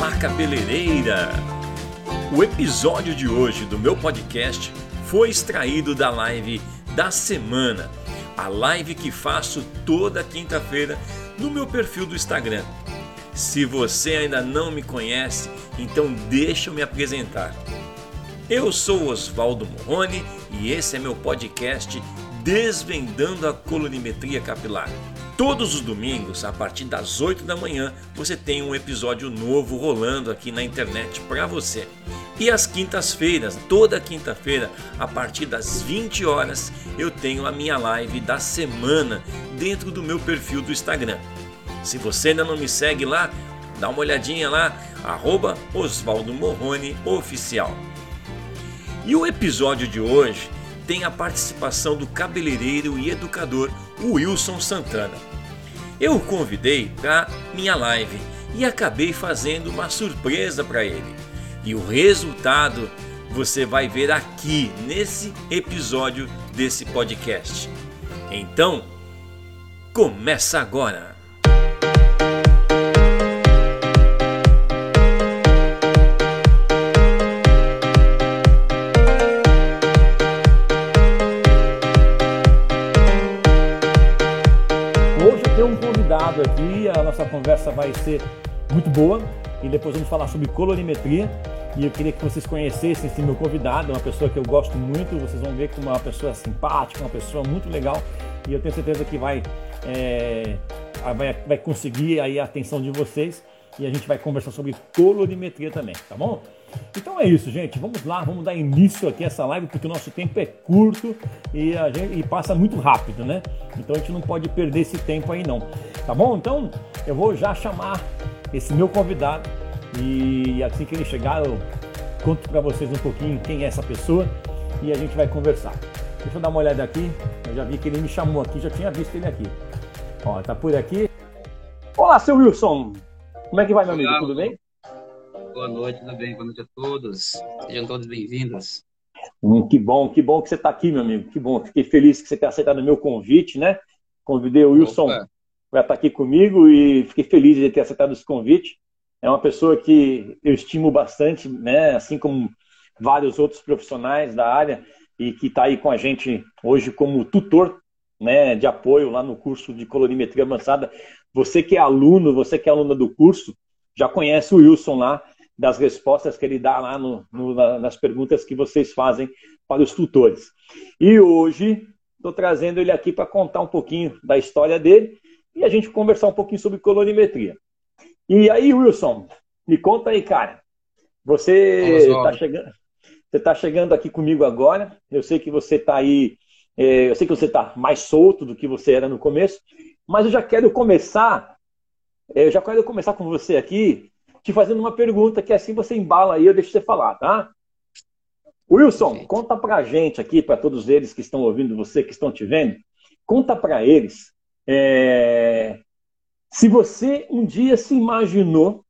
Olá, cabeleireira! O episódio de hoje do meu podcast foi extraído da live da semana, a live que faço toda quinta-feira no meu perfil do Instagram. Se você ainda não me conhece, então deixa eu me apresentar. Eu sou Oswaldo Morrone e esse é meu podcast Desvendando a Colorimetria Capilar. Todos os domingos, a partir das 8 da manhã, você tem um episódio novo rolando aqui na internet para você. E às quintas-feiras, toda quinta-feira, a partir das 20 horas, eu tenho a minha live da semana dentro do meu perfil do Instagram. Se você ainda não me segue lá, dá uma olhadinha lá, arroba Osvaldo Morrone Oficial. E o episódio de hoje tem a participação do cabeleireiro e educador Wilson Santana. Eu o convidei para minha live e acabei fazendo uma surpresa para ele. E o resultado você vai ver aqui nesse episódio desse podcast. Então, começa agora! Aqui, a nossa conversa vai ser muito boa e depois vamos falar sobre colorimetria. E eu queria que vocês conhecessem esse meu convidado, uma pessoa que eu gosto muito. Vocês vão ver que uma pessoa simpática, uma pessoa muito legal. E eu tenho certeza que vai, é, vai, vai conseguir aí a atenção de vocês. E a gente vai conversar sobre colorimetria também, tá bom? Então é isso, gente. Vamos lá, vamos dar início aqui a essa live, porque o nosso tempo é curto e, a gente, e passa muito rápido, né? Então a gente não pode perder esse tempo aí não. Tá bom? Então eu vou já chamar esse meu convidado e assim que ele chegar eu conto para vocês um pouquinho quem é essa pessoa e a gente vai conversar. Deixa eu dar uma olhada aqui. Eu já vi que ele me chamou aqui, já tinha visto ele aqui. Ó, tá por aqui. Olá, seu Wilson. Como é que vai, meu Olá, amigo? Tudo bem? Boa noite, tudo bem? Boa noite a todos. Sejam todos bem-vindos. Hum, que bom, que bom que você está aqui, meu amigo. Que bom. Fiquei feliz que você tenha aceitado o meu convite, né? Convidei o Wilson para estar tá aqui comigo e fiquei feliz de ter aceitado esse convite. É uma pessoa que eu estimo bastante, né? Assim como vários outros profissionais da área e que está aí com a gente hoje como tutor, né? De apoio lá no curso de colorimetria avançada. Você que é aluno, você que é aluna do curso, já conhece o Wilson lá das respostas que ele dá lá no, no, nas perguntas que vocês fazem para os tutores. E hoje estou trazendo ele aqui para contar um pouquinho da história dele e a gente conversar um pouquinho sobre colorimetria. E aí, Wilson, me conta aí, cara. Você está chegando, você tá chegando aqui comigo agora. Eu sei que você está aí, é, eu sei que você está mais solto do que você era no começo, mas eu já quero começar, é, eu já quero começar com você aqui te fazendo uma pergunta que assim você embala aí, eu deixo você falar, tá? Wilson, Gente. conta pra gente aqui, para todos eles que estão ouvindo você, que estão te vendo, conta para eles é... se você um dia se imaginou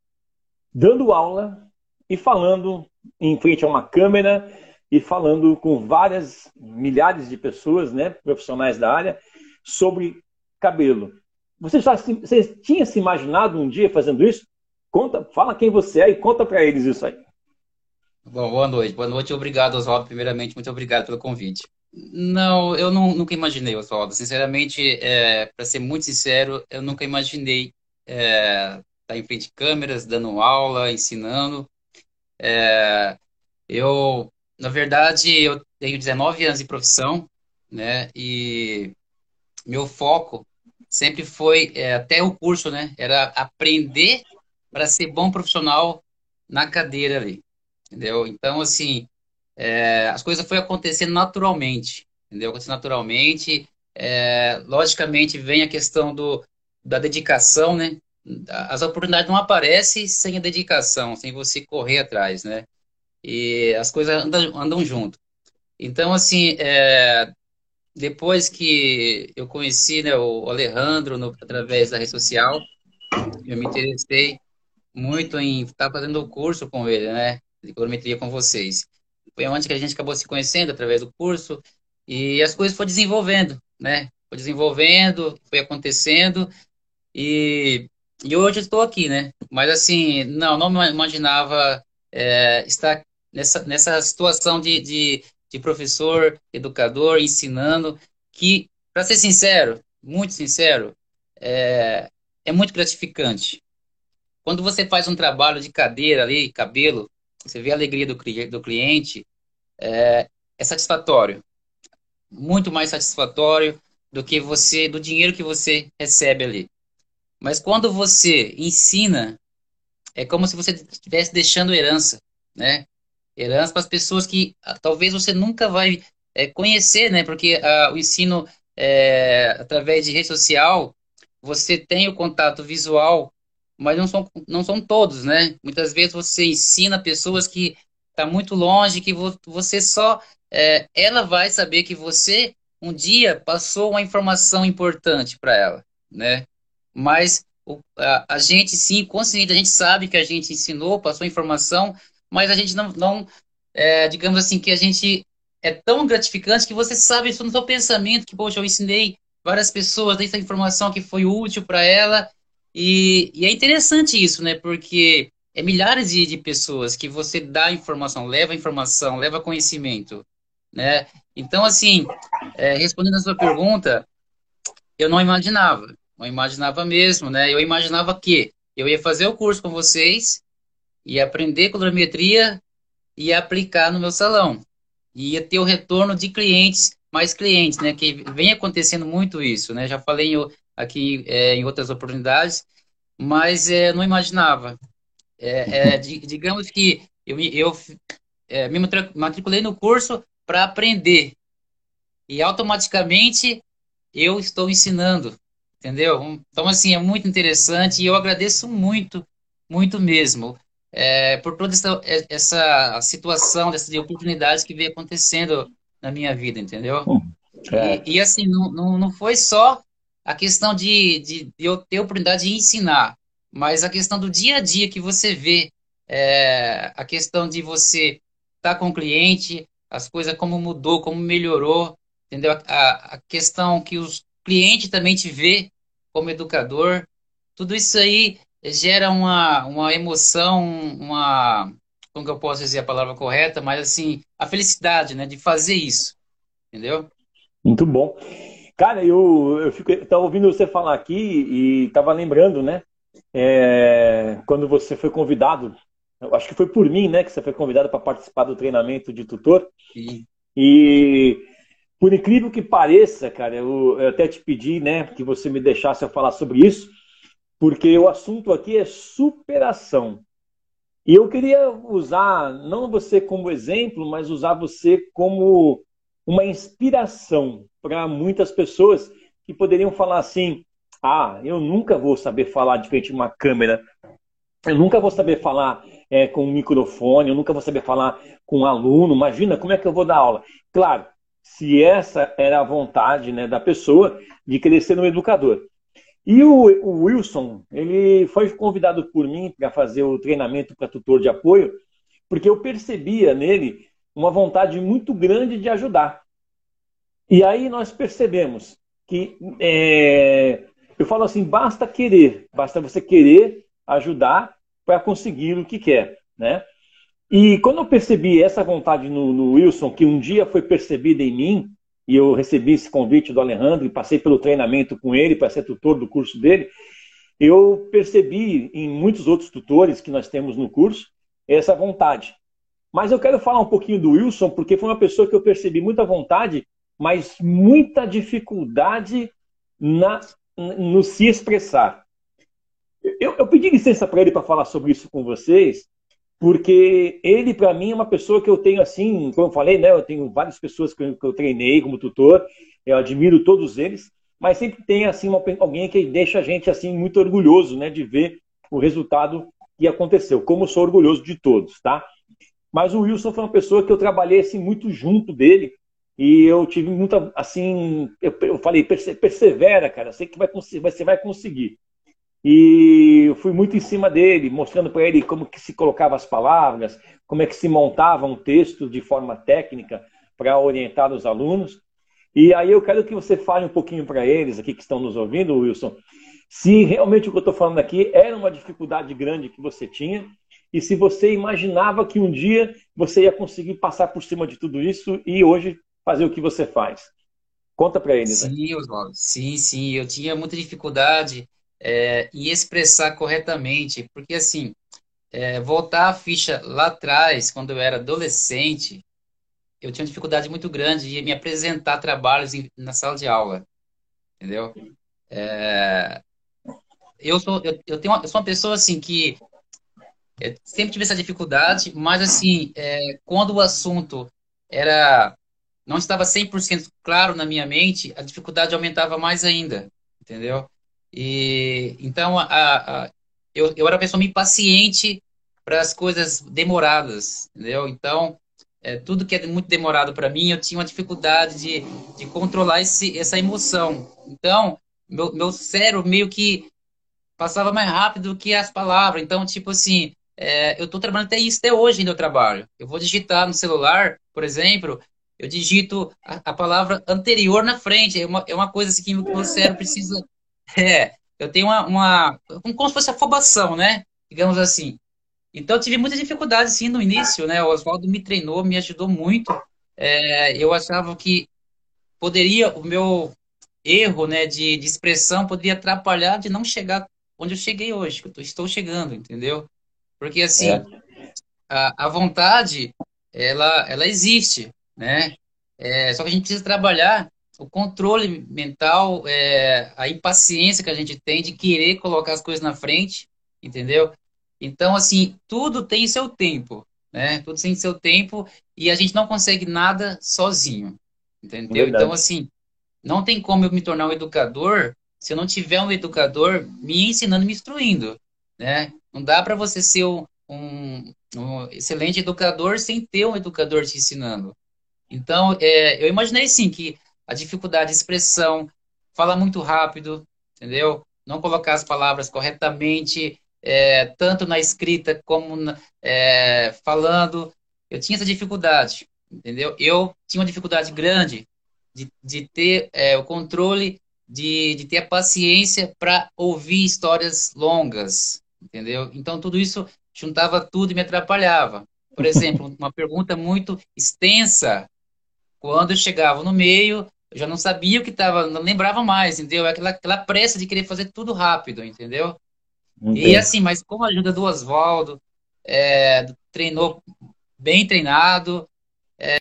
dando aula e falando em frente a uma câmera e falando com várias milhares de pessoas, né, profissionais da área, sobre cabelo. Você já se, você tinha se imaginado um dia fazendo isso? Conta, fala quem você é e conta para eles isso aí. Bom, boa noite. Boa noite obrigado, Oswaldo. Primeiramente, muito obrigado pelo convite. Não, eu não, nunca imaginei, Oswaldo. Sinceramente, é, para ser muito sincero, eu nunca imaginei é, estar tá em frente de câmeras, dando aula, ensinando. É, eu, na verdade, eu tenho 19 anos de profissão, né? E meu foco sempre foi, é, até o curso, né? Era aprender para ser bom profissional na cadeira ali, entendeu? Então, assim, é, as coisas foram acontecendo naturalmente, entendeu? Acontecendo naturalmente. É, logicamente, vem a questão do, da dedicação, né? As oportunidades não aparecem sem a dedicação, sem você correr atrás, né? E as coisas andam, andam junto. Então, assim, é, depois que eu conheci né, o Alejandro no, através da rede social, eu me interessei muito em estar tá fazendo o curso com ele, né? De colorimetria com vocês. Foi onde que a gente acabou se conhecendo através do curso e as coisas foram desenvolvendo, né? Foi desenvolvendo, foi acontecendo e e hoje estou aqui, né? Mas assim, não, não imaginava é, estar nessa, nessa situação de, de, de professor, educador, ensinando, que, para ser sincero, muito sincero, é, é muito gratificante. Quando você faz um trabalho de cadeira ali, cabelo, você vê a alegria do, do cliente, é, é satisfatório. Muito mais satisfatório do que você, do dinheiro que você recebe ali. Mas quando você ensina, é como se você estivesse deixando herança, né? Herança para as pessoas que ah, talvez você nunca vai é, conhecer, né? Porque ah, o ensino é, através de rede social, você tem o contato visual, mas não são, não são todos, né? Muitas vezes você ensina pessoas que está muito longe, que você só é, ela vai saber que você um dia passou uma informação importante para ela, né? Mas o, a, a, gente, sim, consciente, a gente sabe que a gente ensinou, passou informação, mas a gente não, não é, digamos assim, que a gente é tão gratificante que você sabe isso no seu pensamento, que, poxa, eu ensinei várias pessoas dessa informação que foi útil para ela, e, e, é interessante isso, né, porque é milhares de, de pessoas que você dá informação, leva informação, leva conhecimento, né, então, assim, é, respondendo a sua pergunta, eu não imaginava, não imaginava mesmo, né? Eu imaginava que eu ia fazer o curso com vocês, ia aprender colorimetria e aplicar no meu salão. E ia ter o retorno de clientes, mais clientes, né? Que vem acontecendo muito isso, né? Já falei aqui é, em outras oportunidades, mas é, não imaginava. É, é digamos que eu, eu é, me matriculei no curso para aprender. E automaticamente eu estou ensinando entendeu? Então, assim, é muito interessante e eu agradeço muito, muito mesmo, é, por toda essa, essa situação, dessas oportunidades que veio acontecendo na minha vida, entendeu? É. E, e, assim, não, não, não foi só a questão de, de, de, eu ter oportunidade de ensinar, mas a questão do dia a dia que você vê, é, a questão de você estar tá com o cliente, as coisas como mudou, como melhorou, entendeu? A, a questão que os cliente também te vê como educador. Tudo isso aí gera uma, uma emoção, uma. Como que eu posso dizer a palavra correta? Mas, assim, a felicidade, né, de fazer isso. Entendeu? Muito bom. Cara, eu, eu fico, estava ouvindo você falar aqui e estava lembrando, né? É, quando você foi convidado, eu acho que foi por mim, né? Que você foi convidado para participar do treinamento de tutor. Sim. E por incrível que pareça, cara, eu, eu, até te pedi, né, que você me deixasse eu falar sobre isso, porque o assunto aqui é superação. E eu queria usar não você como exemplo, mas usar você como uma inspiração para muitas pessoas que poderiam falar assim: ah, eu nunca vou saber falar de frente a uma câmera, eu nunca vou saber falar é, com um microfone, eu nunca vou saber falar com um aluno. Imagina como é que eu vou dar aula. Claro, se essa era a vontade né, da pessoa de ser um educador. E o, o Wilson, ele foi convidado por mim para fazer o treinamento para tutor de apoio, porque eu percebia nele uma vontade muito grande de ajudar. E aí nós percebemos que, é, eu falo assim, basta querer, basta você querer ajudar para conseguir o que quer, né? E quando eu percebi essa vontade no, no, Wilson, que um dia foi percebida em mim, e eu recebi esse convite do Alejandro e passei pelo treinamento com ele para ser tutor do curso dele, eu percebi em muitos outros tutores que nós temos no curso essa vontade. Mas eu quero falar um pouquinho do Wilson, porque foi uma pessoa que eu percebi muita vontade, mas muita dificuldade na, no se expressar. Eu, eu pedi licença para ele para falar sobre isso com vocês, porque ele, para mim, é uma pessoa que eu tenho assim, como eu falei, né? Eu tenho várias pessoas que eu, que eu treinei como tutor, eu admiro todos eles, mas sempre tem assim uma, alguém que deixa a gente assim muito orgulhoso, né? De ver o resultado que aconteceu. Como eu sou orgulhoso de todos, tá? Mas o Wilson foi uma pessoa que eu trabalhei assim muito junto dele e eu tive muita assim, eu, eu falei persevera, cara, sei que vai você vai conseguir. E eu fui muito em cima dele, mostrando para ele como que se colocava as palavras, como é que se montava um texto de forma técnica para orientar os alunos. E aí eu quero que você fale um pouquinho para eles aqui que estão nos ouvindo, Wilson, se realmente o que eu estou falando aqui era uma dificuldade grande que você tinha e se você imaginava que um dia você ia conseguir passar por cima de tudo isso e hoje fazer o que você faz. Conta para eles. Sim, né? Oswaldo. Sim, sim. Eu tinha muita dificuldade é, em expressar corretamente, porque assim, é, voltar a ficha lá atrás, quando eu era adolescente, eu tinha uma dificuldade muito grande de me apresentar trabalhos em, na sala de aula, entendeu? É, eu sou eu, eu tenho uma, eu sou uma pessoa assim que sempre tive essa dificuldade, mas assim, é, quando o assunto era não estava 100% claro na minha mente, a dificuldade aumentava mais ainda, entendeu? E então a, a eu, eu era uma pessoa impaciente para as coisas demoradas, entendeu? Então, é, tudo que é muito demorado para mim, eu tinha uma dificuldade de, de controlar esse, essa emoção. Então, meu, meu cérebro meio que passava mais rápido que as palavras. Então, tipo assim, é, eu estou trabalhando até isso, até hoje ainda eu trabalho. Eu vou digitar no celular, por exemplo, eu digito a, a palavra anterior na frente. É uma, é uma coisa assim que o meu cérebro precisa. É, eu tenho uma, uma. Como se fosse afobação, né? Digamos assim. Então eu tive muita dificuldade, sim, no início, né? O Oswaldo me treinou, me ajudou muito. É, eu achava que poderia, o meu erro né, de, de expressão poderia atrapalhar de não chegar onde eu cheguei hoje, que eu estou chegando, entendeu? Porque, assim, é. a, a vontade, ela, ela existe, né? É, só que a gente precisa trabalhar o controle mental, é, a impaciência que a gente tem de querer colocar as coisas na frente, entendeu? Então, assim, tudo tem seu tempo, né? Tudo tem seu tempo e a gente não consegue nada sozinho, entendeu? Verdade. Então, assim, não tem como eu me tornar um educador se eu não tiver um educador me ensinando, me instruindo, né? Não dá para você ser um, um, excelente educador sem ter um educador te ensinando. Então, é, eu imaginei sim que a dificuldade de expressão, falar muito rápido, entendeu? Não colocar as palavras corretamente, é, tanto na escrita como na, é, falando. Eu tinha essa dificuldade, entendeu? Eu tinha uma dificuldade grande de, de ter é, o controle, de, de ter a paciência para ouvir histórias longas, entendeu? Então, tudo isso juntava tudo e me atrapalhava. Por exemplo, uma pergunta muito extensa, quando eu chegava no meio, eu já não sabia o que estava, não lembrava mais, entendeu? Aquela, aquela pressa de querer fazer tudo rápido, entendeu? Entendi. E assim, mas com a ajuda do Oswaldo, é, treinou bem treinado. É...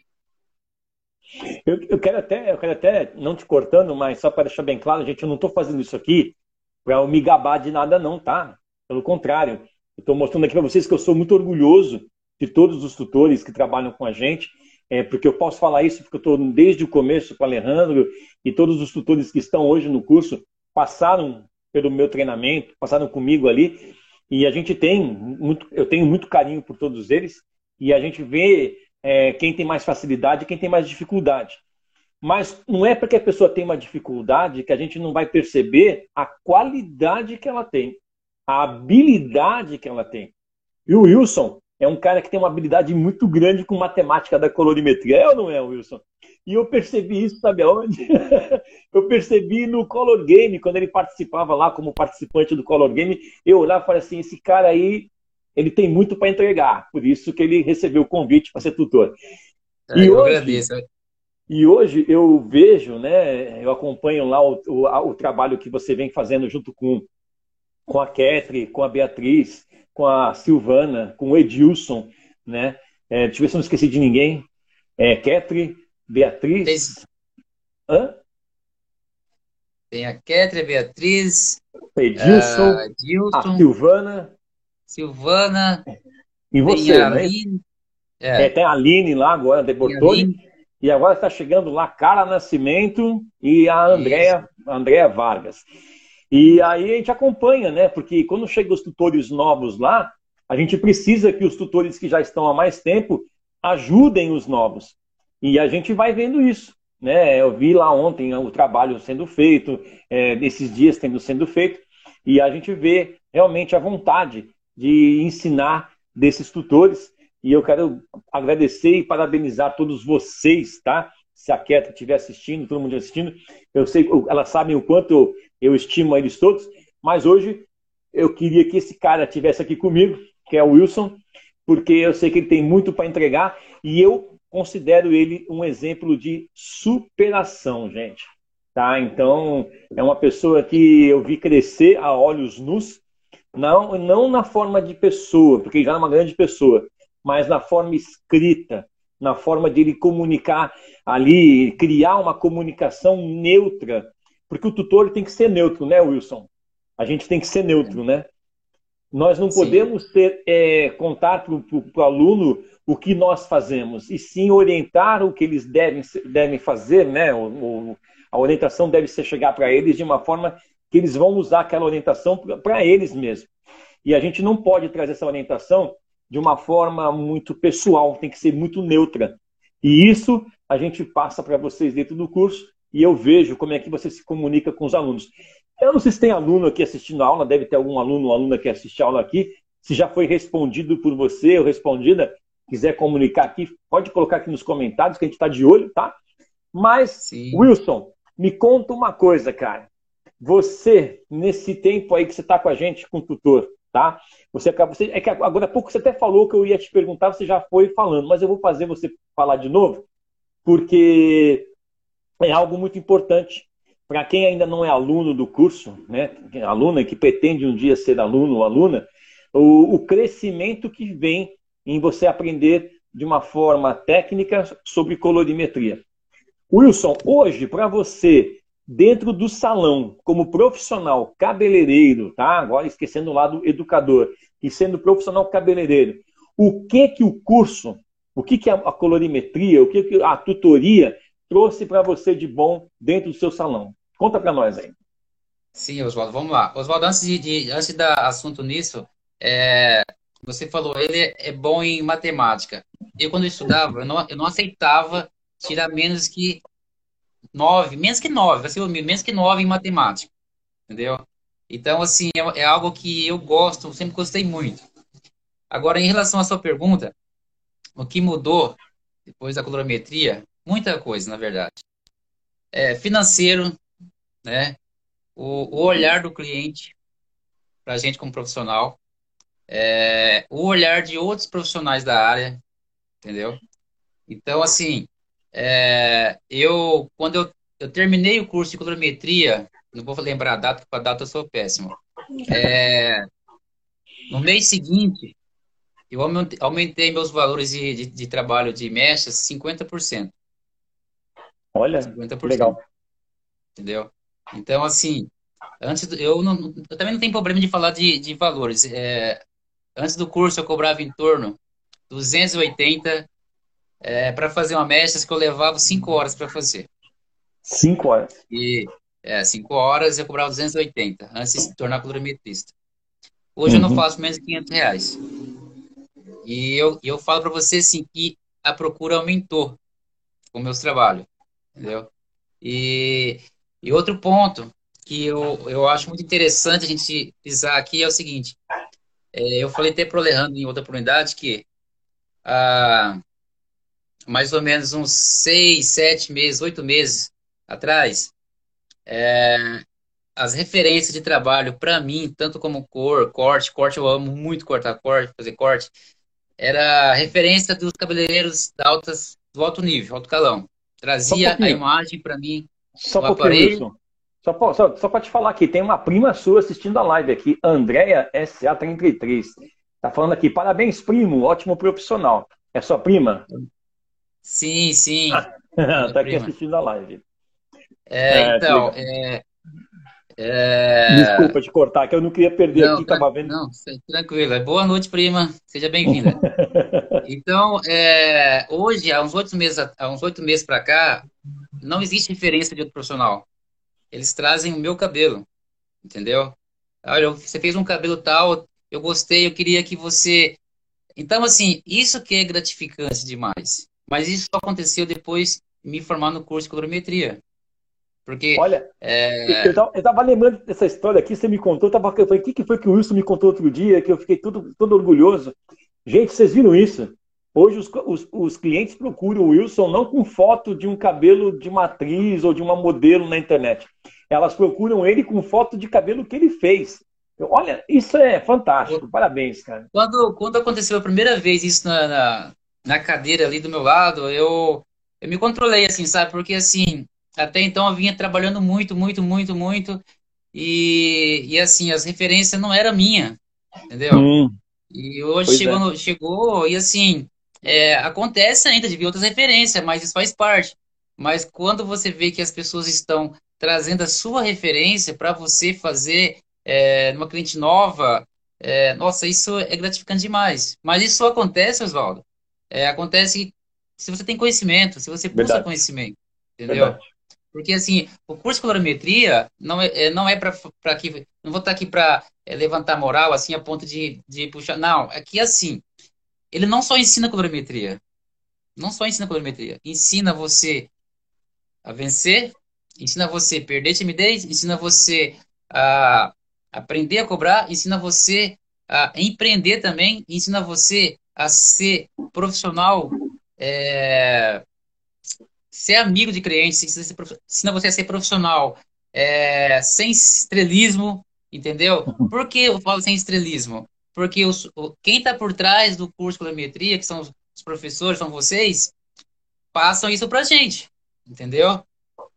Eu, eu, quero até, eu quero até, não te cortando, mas só para deixar bem claro, gente, eu não estou fazendo isso aqui para me gabar de nada, não, tá? Pelo contrário, eu estou mostrando aqui para vocês que eu sou muito orgulhoso de todos os tutores que trabalham com a gente, é, porque eu posso falar isso porque eu estou desde o começo com o Alejandro e todos os tutores que estão hoje no curso passaram pelo meu treinamento, passaram comigo ali e a gente tem muito, eu tenho muito carinho por todos eles e a gente vê é, quem tem mais facilidade e quem tem mais dificuldade. Mas não é porque a pessoa tem uma dificuldade que a gente não vai perceber a qualidade que ela tem a habilidade que ela tem. E o Wilson é um cara que tem uma habilidade muito grande com matemática da colorimetria. É ou não é, Wilson? E eu percebi isso, sabe aonde? eu percebi no Color Game, quando ele participava lá como participante do Color Game. Eu olhava e falei assim: esse cara aí, ele tem muito para entregar. Por isso que ele recebeu o convite para ser tutor. É, e eu hoje, agradeço. E hoje eu vejo, né, eu acompanho lá o, o, o trabalho que você vem fazendo junto com com a Ketri, com a Beatriz, com a Silvana, com o Edilson, né? É, deixa eu ver se eu não esqueci de ninguém. É, Ketri, Beatriz. Hã? Tem a Ketri, a Beatriz. Edilson, uh, Edilson, a Silvana. Silvana. E você, tem a né? Aline. É. É, tem a Aline lá agora, de Bortoli. E agora está chegando lá Cara Nascimento e a Andréa, Andréa Vargas. E aí a gente acompanha, né? Porque quando chegam os tutores novos lá, a gente precisa que os tutores que já estão há mais tempo ajudem os novos. E a gente vai vendo isso. Né? Eu vi lá ontem o trabalho sendo feito, é, esses dias tendo sendo feito, e a gente vê realmente a vontade de ensinar desses tutores. E eu quero agradecer e parabenizar todos vocês, tá? Se a Keta estiver assistindo, todo mundo assistindo, eu sei, elas sabem o quanto eu estimo eles todos. Mas hoje eu queria que esse cara tivesse aqui comigo, que é o Wilson, porque eu sei que ele tem muito para entregar e eu considero ele um exemplo de superação, gente. Tá? Então, é uma pessoa que eu vi crescer a olhos nus, não, não na forma de pessoa, porque já é uma grande pessoa, mas na forma escrita, na forma de ele comunicar ali, criar uma comunicação neutra, porque o tutor tem que ser neutro, né, Wilson? A gente tem que ser neutro, né? Nós não podemos ter, é, contar para o aluno o que nós fazemos, e sim orientar o que eles devem, devem fazer, né? O, o, a orientação deve ser chegar para eles de uma forma que eles vão usar aquela orientação para eles mesmos. E a gente não pode trazer essa orientação de uma forma muito pessoal, tem que ser muito neutra. E isso a gente passa para vocês dentro do curso e eu vejo como é que você se comunica com os alunos. Eu não sei se tem aluno aqui assistindo a aula, deve ter algum aluno ou aluna que assiste a aula aqui. Se já foi respondido por você ou respondida, quiser comunicar aqui, pode colocar aqui nos comentários que a gente está de olho, tá? Mas, Sim. Wilson, me conta uma coisa, cara. Você, nesse tempo aí que você está com a gente, com o tutor, tá? Você, você, é que agora há pouco você até falou que eu ia te perguntar, você já foi falando, mas eu vou fazer você falar de novo, porque é algo muito importante para quem ainda não é aluno do curso, né, aluna que pretende um dia ser aluno ou aluna, o, o crescimento que vem em você aprender de uma forma técnica sobre colorimetria. Wilson, hoje, para você, dentro do salão, como profissional cabeleireiro, tá? Agora esquecendo o lado educador, e sendo profissional cabeleireiro, o que que o curso, o que que a colorimetria, o que que a tutoria trouxe para você de bom dentro do seu salão? Conta para nós aí. Sim, Oswaldo, vamos lá. Oswaldo, antes de, de, antes dar assunto nisso, é, você falou, ele é bom em matemática. Eu, quando eu estudava, eu não, eu não aceitava tirar menos que nove, menos que nove, ser menos que nove em matemática, entendeu? Então, assim, é, é algo que eu gosto, sempre gostei muito. Agora, em relação à sua pergunta, o que mudou depois da colorimetria? Muita coisa, na verdade. É, financeiro, né? O, o olhar do cliente para a gente como profissional, é, o olhar de outros profissionais da área, entendeu? Então, assim, é, eu quando eu, eu terminei o curso de colorimetria, não vou lembrar a data, porque a data eu sou péssimo. É, no mês seguinte, eu aumentei meus valores de, de, de trabalho de mechas 50%. Olha, 50%. legal. Entendeu? Então, assim, antes do, eu, não, eu também não tenho problema de falar de, de valores. É, antes do curso eu cobrava em torno 280 é, para fazer uma mestre que eu levava 5 horas para fazer. 5 horas? E, é, 5 horas eu cobrava 280 antes de se tornar colorimetrista. Hoje uhum. eu não uhum. faço menos de 500 reais. E eu, eu falo para você assim que a procura aumentou com meus trabalhos, entendeu? E e outro ponto que eu, eu acho muito interessante a gente pisar aqui é o seguinte: é, eu falei até para o Alejandro em outra oportunidade que há mais ou menos uns seis, sete meses, oito meses atrás, é, as referências de trabalho para mim, tanto como cor, corte, corte, eu amo muito cortar corte, fazer corte, era referência dos cabeleireiros altas, do alto nível, alto calão. Trazia um a imagem para mim só um pouquinho, Só, só, só para te falar aqui, tem uma prima sua assistindo a live aqui, Andréia SA33. Tá falando aqui, parabéns, primo, ótimo profissional. É sua prima? Sim, sim. tá aqui assistindo a live. É, é então, é, é... Desculpa te cortar, que eu não queria perder não, aqui, tava vendo. Não, tranquilo. É boa noite, prima. Seja bem-vinda. então, é, hoje, há uns oito meses, há uns oito meses para cá, não existe referência de outro profissional. Eles trazem o meu cabelo, entendeu? Olha, você fez um cabelo tal, eu gostei, eu queria que você. Então, assim, isso que é gratificante demais. Mas isso só aconteceu depois de me formar no curso de colorimetria. Porque. Olha, é... eu, tava, eu tava lembrando dessa história aqui, você me contou, eu, tava, eu falei, o que, que foi que o Wilson me contou outro dia, que eu fiquei todo, todo orgulhoso. Gente, vocês viram isso? Hoje os, os, os, clientes procuram o Wilson não com foto de um cabelo de matriz ou de uma modelo na internet. elas procuram ele com foto de cabelo que ele fez. Olha, isso é fantástico. Parabéns, cara. Quando, quando aconteceu a primeira vez isso na, na, na cadeira ali do meu lado, eu, eu me controlei, assim, sabe? Porque, assim, até então eu vinha trabalhando muito, muito, muito, muito. E, e assim, as referências não eram minha, entendeu? Hum. E hoje chegou, é. chegou, e assim, é, acontece ainda de ver outras referências, mas isso faz parte. Mas quando você vê que as pessoas estão trazendo a sua referência para você fazer é, numa cliente nova, é, nossa, isso é gratificante demais. Mas isso acontece, Oswaldo. É, acontece se você tem conhecimento, se você busca Verdade. conhecimento, entendeu? Verdade. Porque assim, o curso de colorimetria não é, é não é para que não vou estar aqui para é, levantar moral assim a ponto de, de puxar. Não, é que assim, ele não só ensina colorimetria, não só ensina colorimetria, ensina você a vencer, ensina você a perder timidez, ensina você a aprender a cobrar, ensina você a empreender também, ensina você a ser profissional é, ser amigo de clientes, ensina você a ser profissional, é, sem estrelismo, entendeu? Por que eu falo sem estrelismo? Porque os, quem está por trás do curso de colorimetria, que são os, os professores, são vocês, passam isso para gente, entendeu?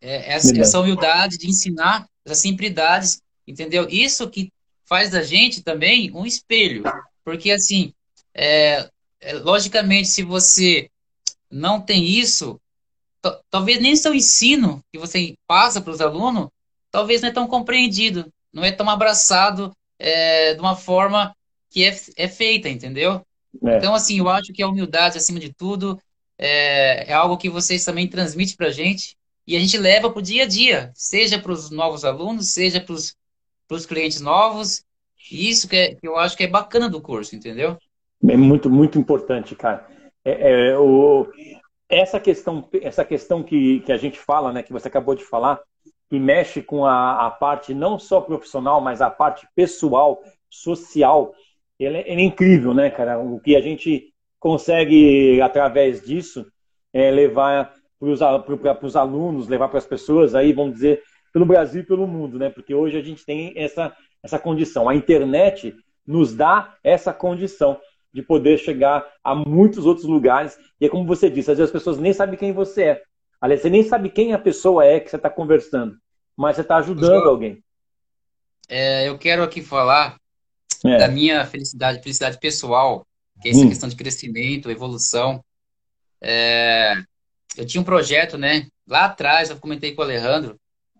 É, essa, essa, humildade de ensinar, essa simplicidade, entendeu? Isso que faz da gente também um espelho, porque assim, é, é, logicamente, se você não tem isso, talvez nem seu ensino que você passa para os alunos, talvez não é tão compreendido, não é tão abraçado é, de uma forma que é, é feita, entendeu? É. Então, assim, eu acho que a humildade, acima de tudo, é, é algo que vocês também transmitem para a gente e a gente leva para o dia a dia, seja para os novos alunos, seja para os clientes novos. E isso que, é, que eu acho que é bacana do curso, entendeu? É muito, muito importante, cara. É, é, o, essa questão, essa questão que, que a gente fala, né, que você acabou de falar, que mexe com a, a parte não só profissional, mas a parte pessoal, social, ele, ele é incrível, né, cara? O que a gente consegue, através disso, é levar para os alunos, levar para as pessoas, aí vamos dizer, pelo Brasil e pelo mundo, né? Porque hoje a gente tem essa, essa condição. A internet nos dá essa condição de poder chegar a muitos outros lugares. E é como você disse, às vezes as pessoas nem sabem quem você é. Aliás, você nem sabe quem a pessoa é que você está conversando, mas você está ajudando alguém. É, eu quero aqui falar é. da minha felicidade, felicidade pessoal, que é essa hum. questão de crescimento, evolução. É, eu tinha um projeto, né? Lá atrás, eu comentei com o Alejandro,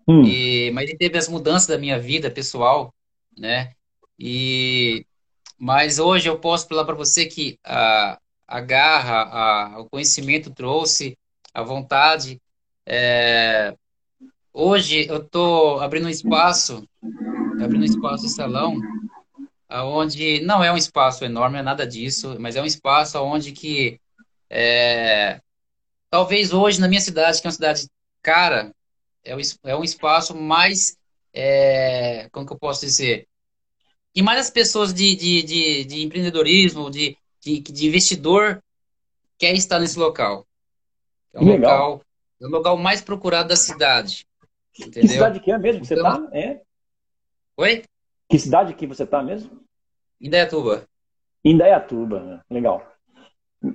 hum. e, mas ele teve as mudanças da minha vida pessoal, né? E mas hoje eu posso falar para você que a, a garra, a, o conhecimento trouxe, a vontade. É... Hoje eu estou abrindo um espaço, abrindo um espaço em salão, onde não é um espaço enorme, é nada disso, mas é um espaço onde que é... talvez hoje na minha cidade, que é uma cidade cara, é, é um espaço mais, é... como que eu posso dizer, e mais as pessoas de, de, de, de empreendedorismo, de, de, de, investidor, quer estar nesse local. É um local, é o local mais procurado da cidade. Entendeu? Que cidade que é mesmo que você está? É? Oi? Que cidade que você está mesmo? Indaiatuba. Indaiatuba, né? legal.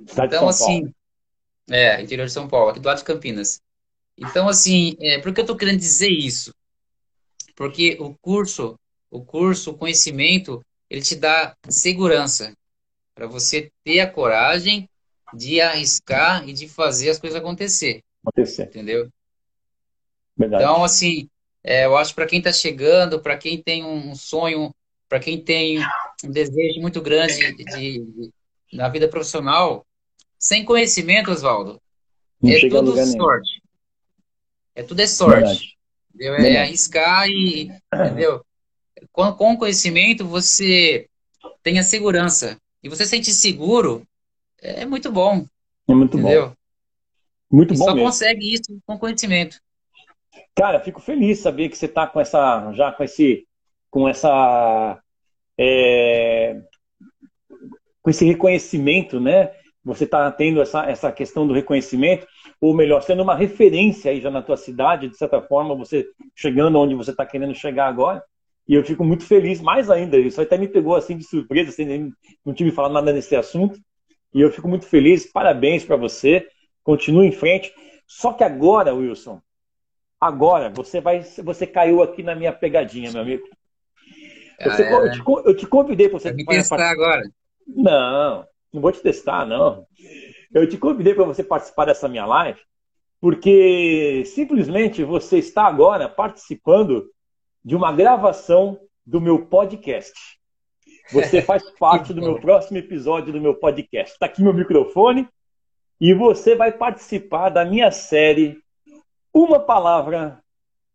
Cidade então, assim, é, interior de São Paulo, aqui do lado de Campinas. Então, assim, é, por que eu estou querendo dizer isso? Porque o curso o curso, o conhecimento, ele te dá segurança para você ter a coragem de arriscar e de fazer as coisas acontecer. Acontecer. Entendeu? Verdade. Então, assim, é, eu acho para quem está chegando, para quem tem um sonho, para quem tem um desejo muito grande de, de, na vida profissional, sem conhecimento, Oswaldo, é tudo sorte. É tudo é sorte. É arriscar e, entendeu? Com, com conhecimento, você tem a segurança. E você se sente seguro, é muito bom. É muito entendeu? bom. Muito e bom. Só mesmo. consegue isso com conhecimento. Cara, fico feliz de saber que você está com essa. já com esse. com essa. É, com esse reconhecimento, né? você está tendo essa, essa questão do reconhecimento, ou melhor, sendo uma referência aí já na tua cidade, de certa forma, você chegando onde você está querendo chegar agora. E eu fico muito feliz, mais ainda, isso até me pegou assim de surpresa, assim, não tive falado nada nesse assunto. E eu fico muito feliz, parabéns para você, continue em frente. Só que agora, Wilson, agora você vai, você caiu aqui na minha pegadinha, meu amigo. Você, ah, é, eu, te, eu, te, convidei para você. Me testar part... agora. Não, não vou te testar, não. Eu te convidei para você participar dessa minha live, porque simplesmente você está agora participando de uma gravação do meu podcast. Você faz parte do meu próximo episódio do meu podcast. Está aqui meu microfone e você vai participar da minha série Uma Palavra,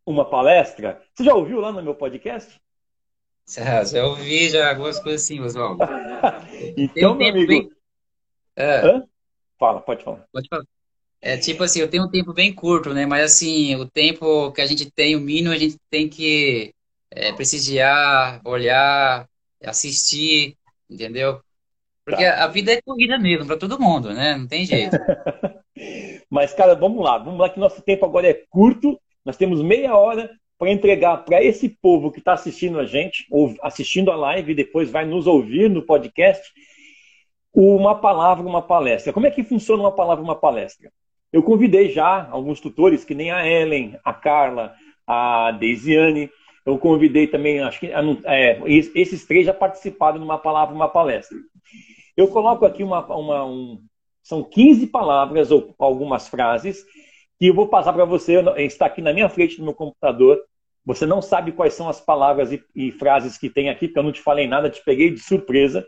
Uma Palestra. Você já ouviu lá no meu podcast? Já, já ouvi já algumas coisas assim, Oswaldo. então, meu amigo. É. Fala, pode falar. Pode falar. É tipo assim, eu tenho um tempo bem curto, né? Mas assim, o tempo que a gente tem, o mínimo, a gente tem que é, prestigiar, olhar, assistir, entendeu? Porque tá. a vida é corrida mesmo para todo mundo, né? Não tem jeito. Mas, cara, vamos lá. Vamos lá que nosso tempo agora é curto. Nós temos meia hora para entregar para esse povo que está assistindo a gente, ou assistindo a live e depois vai nos ouvir no podcast, uma palavra, uma palestra. Como é que funciona uma palavra, uma palestra? Eu convidei já alguns tutores, que nem a Ellen, a Carla, a Deisiane. Eu convidei também, acho que é, esses três já participaram de uma palavra, uma palestra. Eu coloco aqui uma, uma um, são 15 palavras ou algumas frases que eu vou passar para você. Está aqui na minha frente no meu computador. Você não sabe quais são as palavras e, e frases que tem aqui, porque eu não te falei nada, te peguei de surpresa.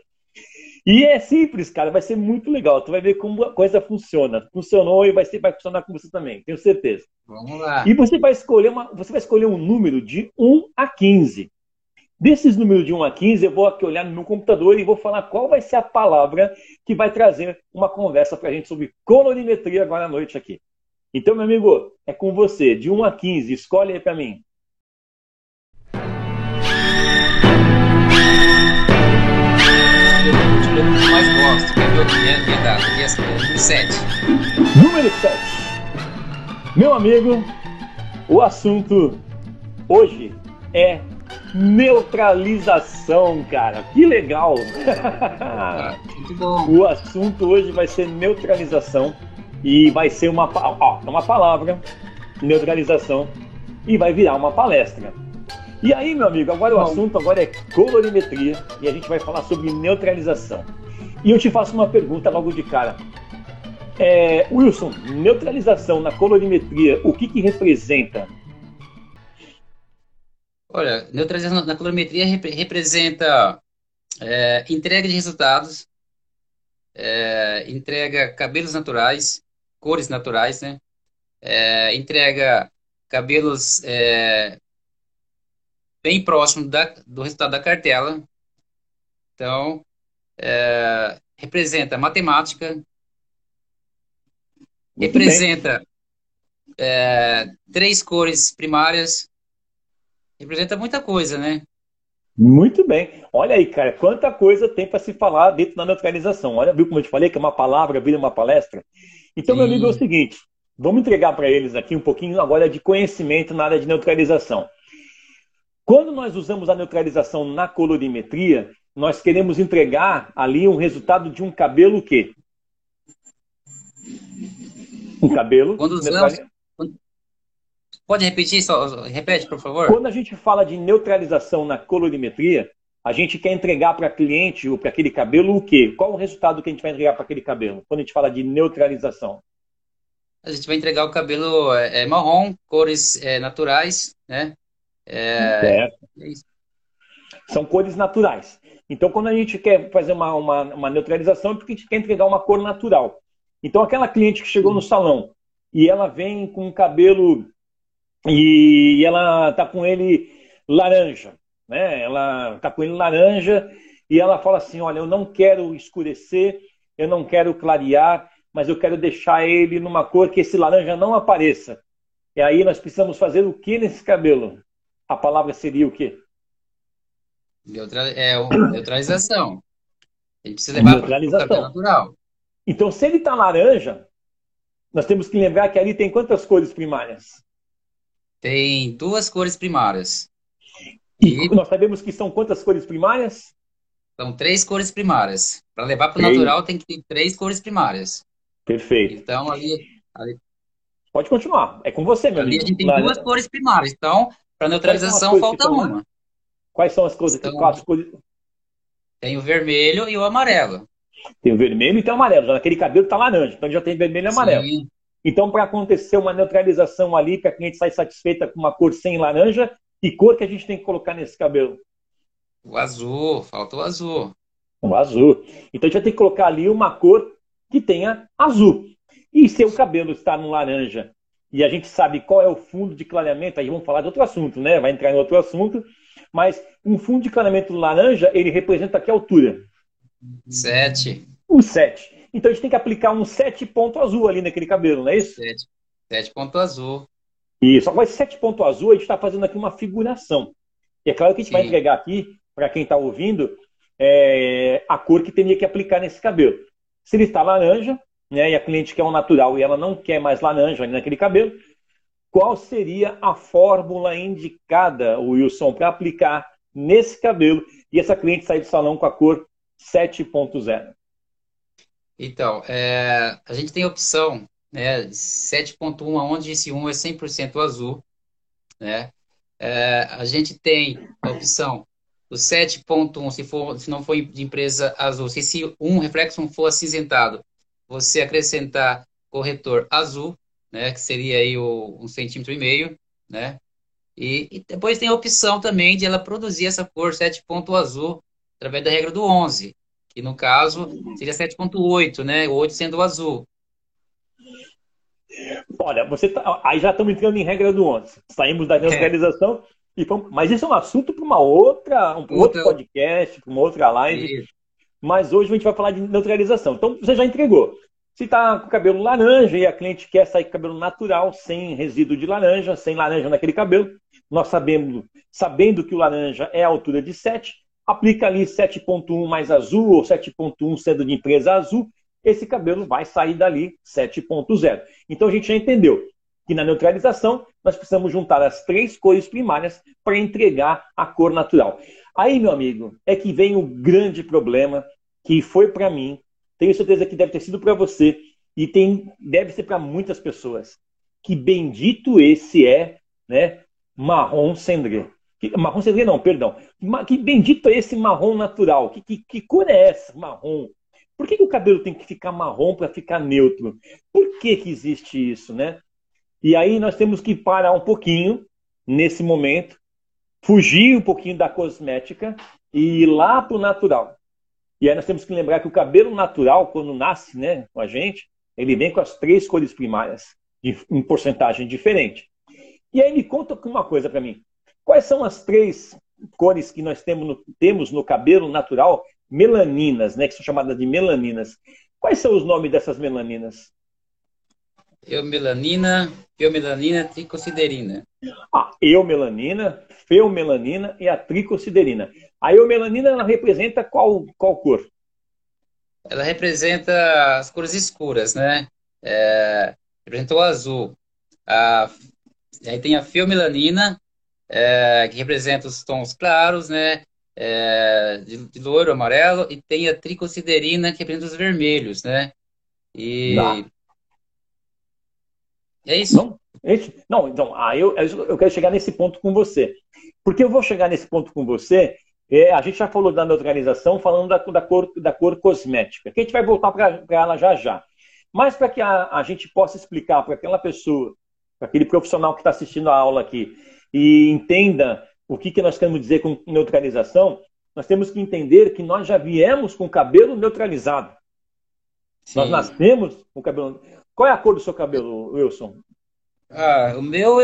E é simples, cara, vai ser muito legal. Tu vai ver como a coisa funciona. Funcionou e vai, ser, vai funcionar com você também, tenho certeza. Vamos lá. E você vai escolher uma, você vai escolher um número de 1 a 15. Desses números de 1 a 15, eu vou aqui olhar no meu computador e vou falar qual vai ser a palavra que vai trazer uma conversa para a gente sobre colorimetria agora à noite aqui. Então, meu amigo, é com você. De 1 a 15, escolhe aí para mim. Mais gosto. Quer ver o que é? Verdade, número 7. Número 7. Meu amigo, o assunto hoje é neutralização, cara. Que legal! Muito bom. O assunto hoje vai ser neutralização e vai ser uma, ó, uma palavra, neutralização, e vai virar uma palestra. E aí, meu amigo, agora o assunto agora é colorimetria e a gente vai falar sobre neutralização. E eu te faço uma pergunta logo de cara. É, Wilson, neutralização na colorimetria, o que, que representa? Olha, neutralização na colorimetria rep representa é, entrega de resultados, é, entrega cabelos naturais, cores naturais, né? É, entrega cabelos é, bem próximo da, do resultado da cartela. Então, é, representa matemática, Muito representa é, três cores primárias, representa muita coisa, né? Muito bem. Olha aí, cara, quanta coisa tem para se falar dentro da neutralização. Olha, viu como eu te falei que é uma palavra vira uma palestra? Então, Sim. meu amigo, é o seguinte: vamos entregar para eles aqui um pouquinho agora de conhecimento na área de neutralização. Quando nós usamos a neutralização na colorimetria, nós queremos entregar ali um resultado de um cabelo o quê? Um cabelo. Quando usamos... Pode repetir, só, repete, por favor. Quando a gente fala de neutralização na colorimetria, a gente quer entregar para cliente ou para aquele cabelo o quê? Qual o resultado que a gente vai entregar para aquele cabelo? Quando a gente fala de neutralização. A gente vai entregar o cabelo é, é marrom, cores é, naturais, né? É, é São cores naturais. Então, quando a gente quer fazer uma, uma, uma, neutralização, é porque a gente quer entregar uma cor natural. Então, aquela cliente que chegou no salão e ela vem com o cabelo e ela tá com ele laranja, né? Ela tá com ele laranja e ela fala assim: Olha, eu não quero escurecer, eu não quero clarear, mas eu quero deixar ele numa cor que esse laranja não apareça. E aí nós precisamos fazer o que nesse cabelo? a palavra seria o quê? Neutra... É, neutralização. A gente precisa levar para o natural. Então, se ele está laranja, nós temos que lembrar que ali tem quantas cores primárias? Tem duas cores primárias. E, e nós sabemos que são quantas cores primárias? São três cores primárias. Para levar para o natural tem que ter três cores primárias. Perfeito. Então ali, ali... Pode continuar. É com você, meu ali amigo. a gente tem duas cores primárias. Então, para neutralização falta uma. Quais são as cores? Então, quatro cores? Tem o vermelho e o amarelo. Tem o vermelho e tem o amarelo. Já naquele cabelo está laranja. Então já tem vermelho e amarelo. Sim. Então, para acontecer uma neutralização ali, para que a cliente saia satisfeita com uma cor sem laranja, que cor que a gente tem que colocar nesse cabelo? O azul, falta o azul. O azul. Então a gente vai ter que colocar ali uma cor que tenha azul. E se o cabelo está no laranja e a gente sabe qual é o fundo de clareamento, aí vamos falar de outro assunto, né? Vai entrar em outro assunto. Mas um fundo de clareamento laranja, ele representa que altura? Sete. Um sete. Então a gente tem que aplicar um sete ponto azul ali naquele cabelo, não é isso? Sete, sete ponto azul. Isso. Agora, esse sete ponto azul, a gente está fazendo aqui uma figuração. E é claro que a gente Sim. vai entregar aqui, para quem está ouvindo, é, a cor que teria que aplicar nesse cabelo. Se ele está laranja, né, e a cliente quer um natural e ela não quer mais laranja ali naquele cabelo, qual seria a fórmula indicada, Wilson, para aplicar nesse cabelo e essa cliente sair do salão com a cor 7.0? Então, é, a gente tem opção né, 7.1, onde esse 1 é 100% azul. Né? É, a gente tem a opção do 7.1, se, se não for de empresa azul, se esse 1 reflexo for acinzentado, você acrescentar corretor azul, né, que seria aí o, um centímetro e meio, né? E, e, depois tem a opção também de ela produzir essa cor 7 ponto azul através da regra do 11, que no caso seria 7.8, né? O 8 sendo o azul. Olha, você tá, aí já estamos entrando em regra do 11. Saímos da neutralização é. e vamos, mas isso é um assunto para uma outra, um outra... outro podcast, para uma outra live. Isso. Mas hoje a gente vai falar de neutralização. Então você já entregou. Se está com cabelo laranja e a cliente quer sair com cabelo natural, sem resíduo de laranja, sem laranja naquele cabelo, nós sabemos, sabendo que o laranja é a altura de 7, aplica ali 7.1 mais azul ou 7.1 sendo de empresa azul, esse cabelo vai sair dali 7.0. Então a gente já entendeu que na neutralização nós precisamos juntar as três cores primárias para entregar a cor natural. Aí, meu amigo, é que vem o grande problema que foi para mim tenho certeza que deve ter sido para você e tem, deve ser para muitas pessoas. Que bendito esse é, né? Marrom cendré. Que, marrom cendré não, perdão. Que bendito é esse marrom natural. Que, que, que cor é essa, marrom? Por que, que o cabelo tem que ficar marrom para ficar neutro? Por que, que existe isso, né? E aí nós temos que parar um pouquinho nesse momento, fugir um pouquinho da cosmética e ir lá para o natural. E aí nós temos que lembrar que o cabelo natural, quando nasce né, com a gente, ele vem com as três cores primárias, em porcentagem diferente. E aí me conta uma coisa para mim. Quais são as três cores que nós temos no, temos no cabelo natural, melaninas, né, que são chamadas de melaninas? Quais são os nomes dessas melaninas? Eumelanina, eumelanina, tricociderina. A eumelanina, feumelanina e a tricociderina. A eumelanina ela representa qual, qual cor? Ela representa as cores escuras, né? É, representa o azul. A, aí tem a fiomelanina, é, que representa os tons claros, né? É, de, de loiro, amarelo, e tem a tricociderina, que representa os vermelhos, né? E. Não. É isso? Não, não então, aí eu, eu quero chegar nesse ponto com você. Porque eu vou chegar nesse ponto com você é, a gente já falou da neutralização, falando da, da, cor, da cor cosmética, que a gente vai voltar para ela já já. Mas para que a, a gente possa explicar para aquela pessoa, para aquele profissional que está assistindo a aula aqui, e entenda o que, que nós queremos dizer com neutralização, nós temos que entender que nós já viemos com o cabelo neutralizado. Sim. Nós nascemos com o cabelo. Qual é a cor do seu cabelo, Wilson? Ah, o meu.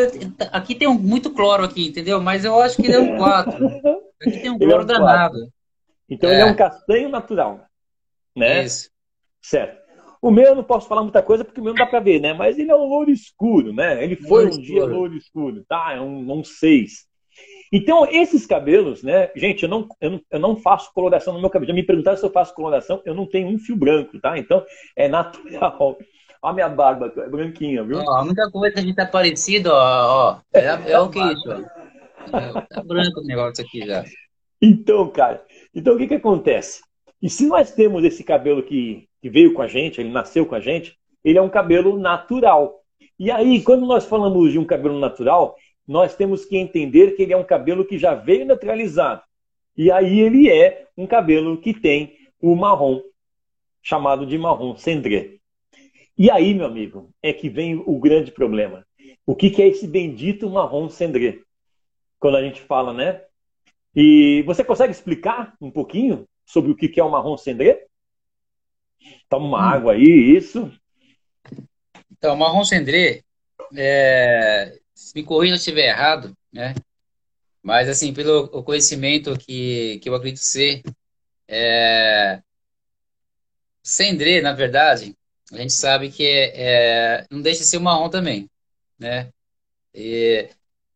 Aqui tem um, muito cloro aqui, entendeu? Mas eu acho que ele é um 4. Aqui tem um cloro é um danado. Então é. ele é um castanho natural. Né? Isso. Certo. O meu eu não posso falar muita coisa porque o meu não dá para ver, né? Mas ele é um louro escuro, né? Ele foi um escuro. dia louro escuro, tá? É um, um 6. Então, esses cabelos, né? Gente, eu não, eu não, eu não faço coloração no meu cabelo. Já me perguntaram se eu faço coloração, eu não tenho um fio branco, tá? Então, é natural. Olha a minha barba, é branquinha, viu? Ó, a única coisa que a gente tá parecido, ó, ó é, é o que é isso, ó. É, tá branco o negócio aqui já. Então, cara, então o que que acontece? E se nós temos esse cabelo que, que veio com a gente, ele nasceu com a gente, ele é um cabelo natural. E aí, quando nós falamos de um cabelo natural, nós temos que entender que ele é um cabelo que já veio naturalizado. E aí ele é um cabelo que tem o marrom, chamado de marrom cendré. E aí, meu amigo, é que vem o grande problema. O que, é esse bendito marrom cendré? Quando a gente fala, né? E você consegue explicar um pouquinho sobre o que, é o marrom cendré? Toma uma hum. água aí, isso. Então, o marrom cendré, é... me corrija se eu estiver errado, né? Mas, assim, pelo conhecimento que, que eu acredito ser, é... cendré, na verdade, a gente sabe que é, é, não deixa de ser um marrom também, né? E,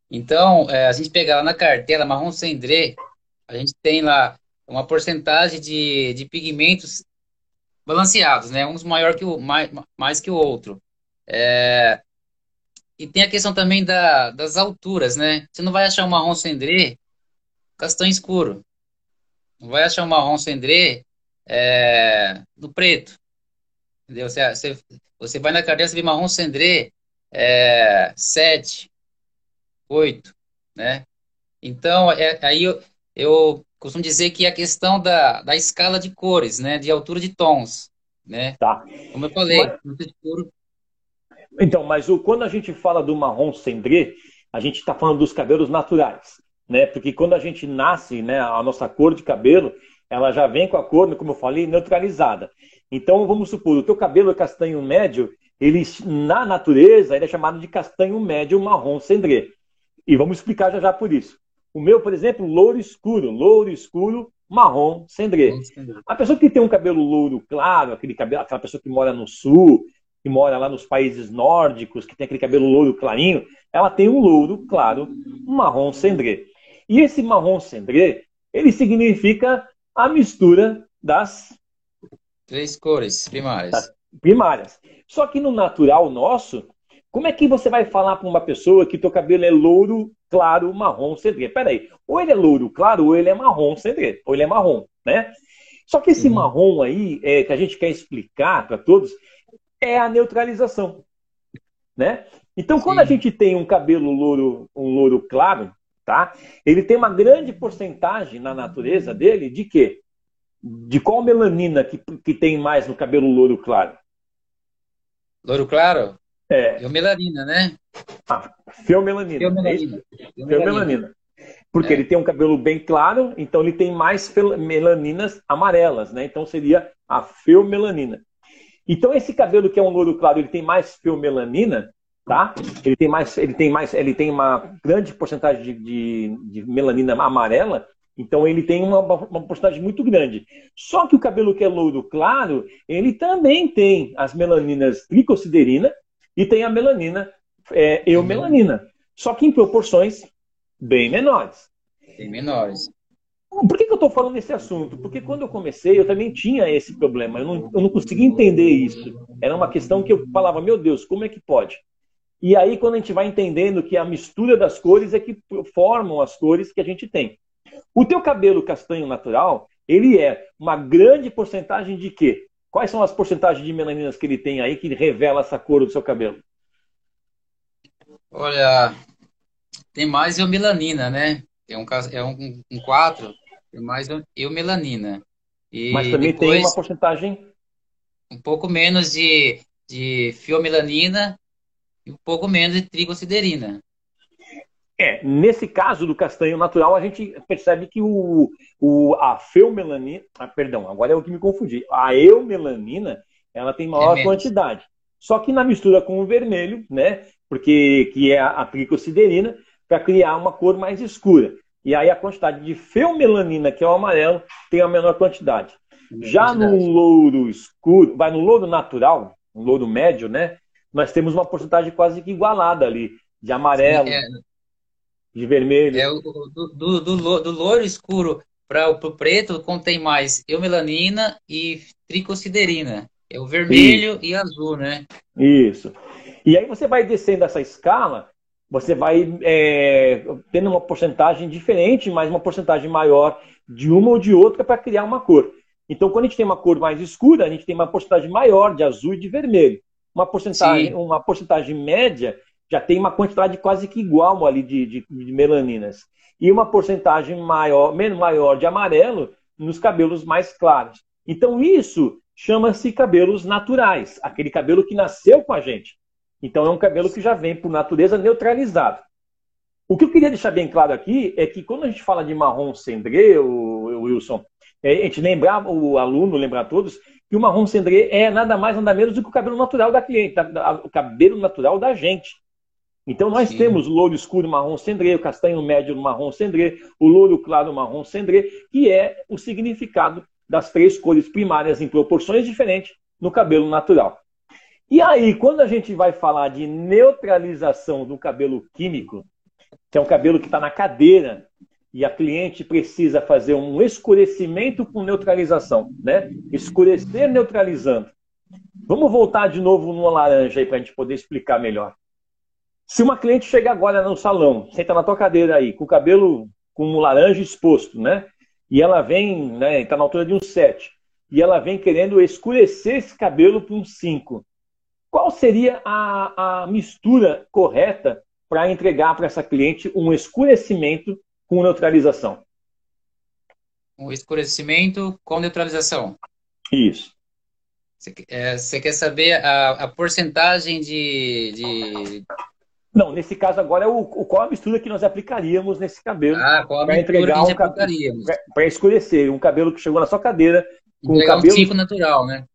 então, é, a gente pegar lá na cartela marrom cendré, a gente tem lá uma porcentagem de, de pigmentos balanceados, né? Uns maior que o mais, mais que o outro. É, e tem a questão também da, das alturas, né? Você não vai achar um marrom cendré castanho escuro. Não vai achar um marrom cendré é, no preto. Entendeu? Você, você, você vai na carteira, você vê marrom cendré é, 7, 8, né? Então, é, aí eu, eu costumo dizer que é a questão da, da escala de cores, né? De altura de tons, né? Tá. Como eu falei, mas... Então, mas o, quando a gente fala do marrom cendré, a gente está falando dos cabelos naturais, né? Porque quando a gente nasce, né, a nossa cor de cabelo, ela já vem com a cor, como eu falei, neutralizada. Então, vamos supor, o teu cabelo é castanho médio, ele na natureza ele é chamado de castanho médio marrom cendré. E vamos explicar já já por isso. O meu, por exemplo, louro escuro, louro escuro marrom cendré. A pessoa que tem um cabelo louro claro, aquele cabelo, aquela pessoa que mora no sul, que mora lá nos países nórdicos, que tem aquele cabelo louro clarinho, ela tem um louro claro, marrom cendré. E esse marrom cendré, ele significa a mistura das Três cores primárias. Tá, primárias. Só que no natural nosso, como é que você vai falar para uma pessoa que teu cabelo é louro, claro, marrom, cedrê? Peraí, ou ele é louro, claro, ou ele é marrom, cedrê, ou ele é marrom, né? Só que esse uhum. marrom aí, é, que a gente quer explicar para todos, é a neutralização, né? Então, quando Sim. a gente tem um cabelo louro, um louro claro, tá? Ele tem uma grande porcentagem na natureza dele de quê? De qual melanina que, que tem mais no cabelo louro claro? Louro claro? É. Feomelanina, né? Ah, feomelanina. Feomelanina. É feomelanina. Porque é. ele tem um cabelo bem claro, então ele tem mais melaninas amarelas, né? Então seria a feomelanina. Então esse cabelo que é um louro claro, ele tem mais feomelanina, tá? Ele tem mais, ele tem mais, ele tem uma grande porcentagem de, de, de melanina amarela. Então ele tem uma, uma porcentagem muito grande. Só que o cabelo que é louro claro, ele também tem as melaninas tricociderina e tem a melanina é, eumelanina. Só que em proporções bem menores. Bem menores. Por que, que eu estou falando desse assunto? Porque quando eu comecei, eu também tinha esse problema. Eu não, eu não conseguia entender isso. Era uma questão que eu falava, meu Deus, como é que pode? E aí, quando a gente vai entendendo que a mistura das cores é que formam as cores que a gente tem. O teu cabelo castanho natural, ele é uma grande porcentagem de quê? Quais são as porcentagens de melaninas que ele tem aí que revela essa cor do seu cabelo? Olha, tem mais eumelanina, né? É um, é um, um 4, tem mais eumelanina. E Mas também tem uma porcentagem... Um pouco menos de, de fiomelanina e um pouco menos de trigociderina. É, nesse caso do castanho natural, a gente percebe que o, o, a feumelanina, ah, perdão, agora é o que me confundi. A eumelanina, ela tem maior é quantidade. Só que na mistura com o vermelho, né, porque que é a, a tricociderina, para criar uma cor mais escura. E aí a quantidade de feumelanina, que é o amarelo, tem a menor quantidade. Já no louro escuro, vai no louro natural, no louro médio, né? Nós temos uma porcentagem quase que igualada ali, de amarelo. Sim, é de vermelho. É, o, do, do, do, do loiro escuro para o preto contém mais eumelanina e tricociderina. É o vermelho Isso. e azul, né? Isso. E aí você vai descendo essa escala, você vai é, tendo uma porcentagem diferente, mas uma porcentagem maior de uma ou de outra para criar uma cor. Então, quando a gente tem uma cor mais escura, a gente tem uma porcentagem maior de azul e de vermelho. Uma porcentagem, uma porcentagem média já tem uma quantidade quase que igual ali de, de, de melaninas. E uma porcentagem maior, menos maior de amarelo nos cabelos mais claros. Então, isso chama-se cabelos naturais, aquele cabelo que nasceu com a gente. Então, é um cabelo que já vem, por natureza, neutralizado. O que eu queria deixar bem claro aqui é que quando a gente fala de marrom cendré, Wilson, é, a gente lembrar, o aluno, lembrar todos, que o marrom cendré é nada mais, nada menos do que o cabelo natural da cliente, o cabelo natural da gente. Então nós Sim. temos o louro escuro marrom cendré, o castanho médio marrom cendré, o louro claro marrom cendré, que é o significado das três cores primárias em proporções diferentes no cabelo natural. E aí, quando a gente vai falar de neutralização do cabelo químico, que é um cabelo que está na cadeira, e a cliente precisa fazer um escurecimento com neutralização, né? Escurecer neutralizando. Vamos voltar de novo numa laranja aí para a gente poder explicar melhor. Se uma cliente chega agora no salão, senta na tua cadeira aí, com o cabelo com um laranja exposto, né? E ela vem, né? Está na altura de um 7. E ela vem querendo escurecer esse cabelo para um 5. Qual seria a, a mistura correta para entregar para essa cliente um escurecimento com neutralização? Um escurecimento com neutralização. Isso. Você, é, você quer saber a, a porcentagem de, de, Não, nesse caso agora é o, o, qual a mistura que nós aplicaríamos nesse cabelo ah, para entregar um cabelo para escurecer um cabelo que chegou na sua cadeira com o cabelo um 5 natural, né?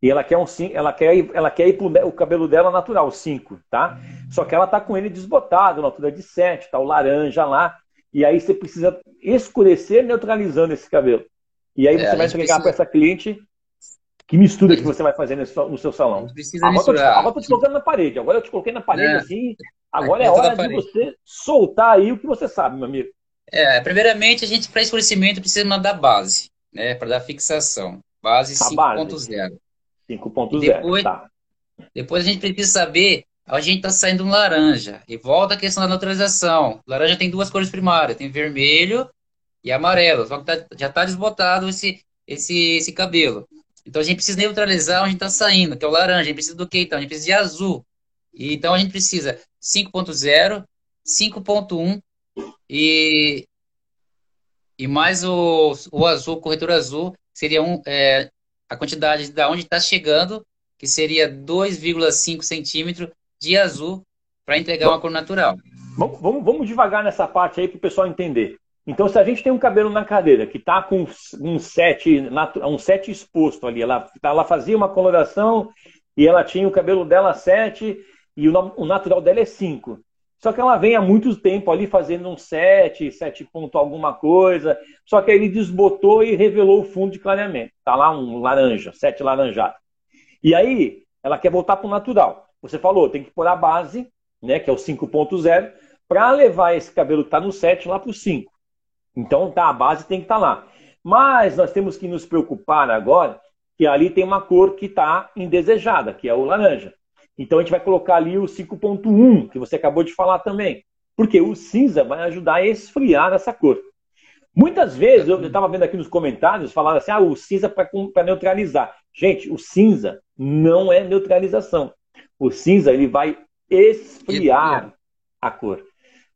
E ela quer um ela quer ela quer ir pro, o cabelo dela natural, 5, tá? Só que ela tá com ele desbotado, na altura de 7, tá o laranja lá, e aí você precisa escurecer neutralizando esse cabelo. E aí é, você vai entregar precisa... para essa cliente que mistura que você vai fazer no seu salão. Precisa agora, misturar. Tô, agora eu te colocando na parede. Agora eu te coloquei na parede é. assim. Agora é hora de você soltar aí o que você sabe, meu amigo. É, primeiramente, a gente, para escurecimento, precisa mandar base, né? Para dar fixação. Base 5.0. 5.0. Depois, tá. depois a gente precisa saber a gente está saindo um laranja. E volta a questão da neutralização. laranja tem duas cores primárias, tem vermelho e amarelo. Só que tá, já está desbotado esse, esse, esse cabelo. Então a gente precisa neutralizar onde está saindo, que é o laranja. A gente precisa do que então? A gente precisa de azul. E, então a gente precisa 5.0, 5.1 e, e mais o, o azul, corretor azul, seria um, é, a quantidade da onde está chegando, que seria 2,5 centímetros de azul para entregar uma cor natural. Vamos, vamos, vamos devagar nessa parte aí para o pessoal entender. Então, se a gente tem um cabelo na cadeira que está com um set, um set exposto ali, ela, ela fazia uma coloração e ela tinha o cabelo dela 7 e o, o natural dela é 5. Só que ela vem há muito tempo ali fazendo um 7, 7 ponto alguma coisa. Só que aí ele desbotou e revelou o fundo de clareamento. Tá lá um laranja, 7 laranjado. E aí ela quer voltar para o natural. Você falou, tem que pôr a base, né, que é o 5.0, para levar esse cabelo que está no 7 lá para o 5. Então, tá, a base tem que estar tá lá. Mas nós temos que nos preocupar agora que ali tem uma cor que está indesejada, que é o laranja. Então a gente vai colocar ali o 5.1, que você acabou de falar também. Porque o cinza vai ajudar a esfriar essa cor. Muitas vezes, eu estava vendo aqui nos comentários, falaram assim, ah, o cinza para neutralizar. Gente, o cinza não é neutralização. O cinza ele vai esfriar a cor.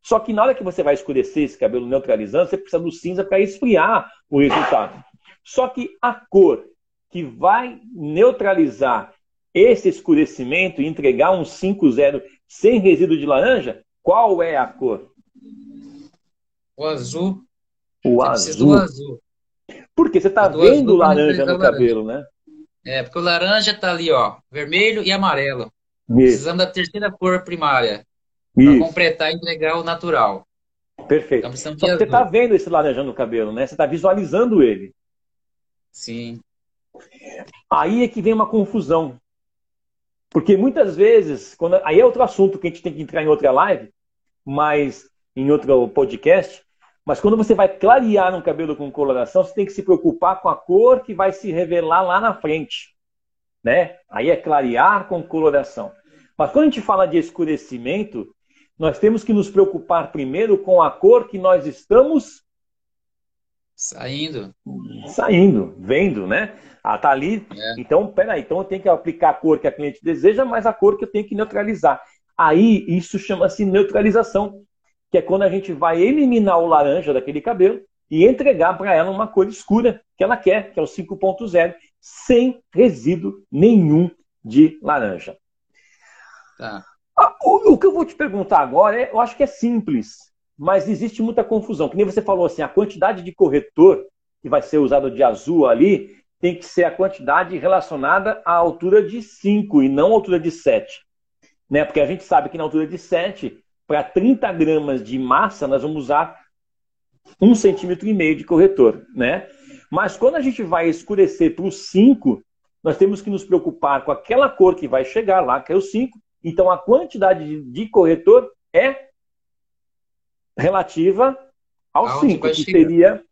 Só que na hora que você vai escurecer esse cabelo neutralizando, você precisa do cinza para esfriar o resultado. Só que a cor que vai neutralizar esse escurecimento e entregar um 5-0 sem resíduo de laranja, qual é a cor? O azul. O você azul. azul. Porque você está vendo laranja no cabelo, né? É, porque o laranja está ali, ó, vermelho e amarelo. Precisamos da terceira cor primária. Para completar e entregar o natural. Perfeito. Então, Só você está vendo esse laranjão no cabelo, né? Você está visualizando ele. Sim. Aí é que vem uma confusão. Porque muitas vezes, quando... aí é outro assunto que a gente tem que entrar em outra live, mas em outro podcast, mas quando você vai clarear um cabelo com coloração, você tem que se preocupar com a cor que vai se revelar lá na frente. Né? Aí é clarear com coloração. Mas quando a gente fala de escurecimento, nós temos que nos preocupar primeiro com a cor que nós estamos saindo. Saindo, vendo, né? Ah, tá ali. É. Então, peraí, então eu tenho que aplicar a cor que a cliente deseja, mas a cor que eu tenho que neutralizar. Aí isso chama-se neutralização, que é quando a gente vai eliminar o laranja daquele cabelo e entregar para ela uma cor escura que ela quer, que é o 5.0, sem resíduo nenhum de laranja. Tá. O, o, que eu vou te perguntar agora, é, eu acho que é simples, mas existe muita confusão. Que nem você falou assim, a quantidade de corretor que vai ser usado de azul ali tem que ser a quantidade relacionada à altura de 5 e não à altura de 7. Né? Porque a gente sabe que na altura de 7, para 30 gramas de massa, nós vamos usar um centímetro e meio de corretor. Né? Mas quando a gente vai escurecer para o 5, nós temos que nos preocupar com aquela cor que vai chegar lá, que é o 5, então, a quantidade de corretor é relativa ao 5, que seria...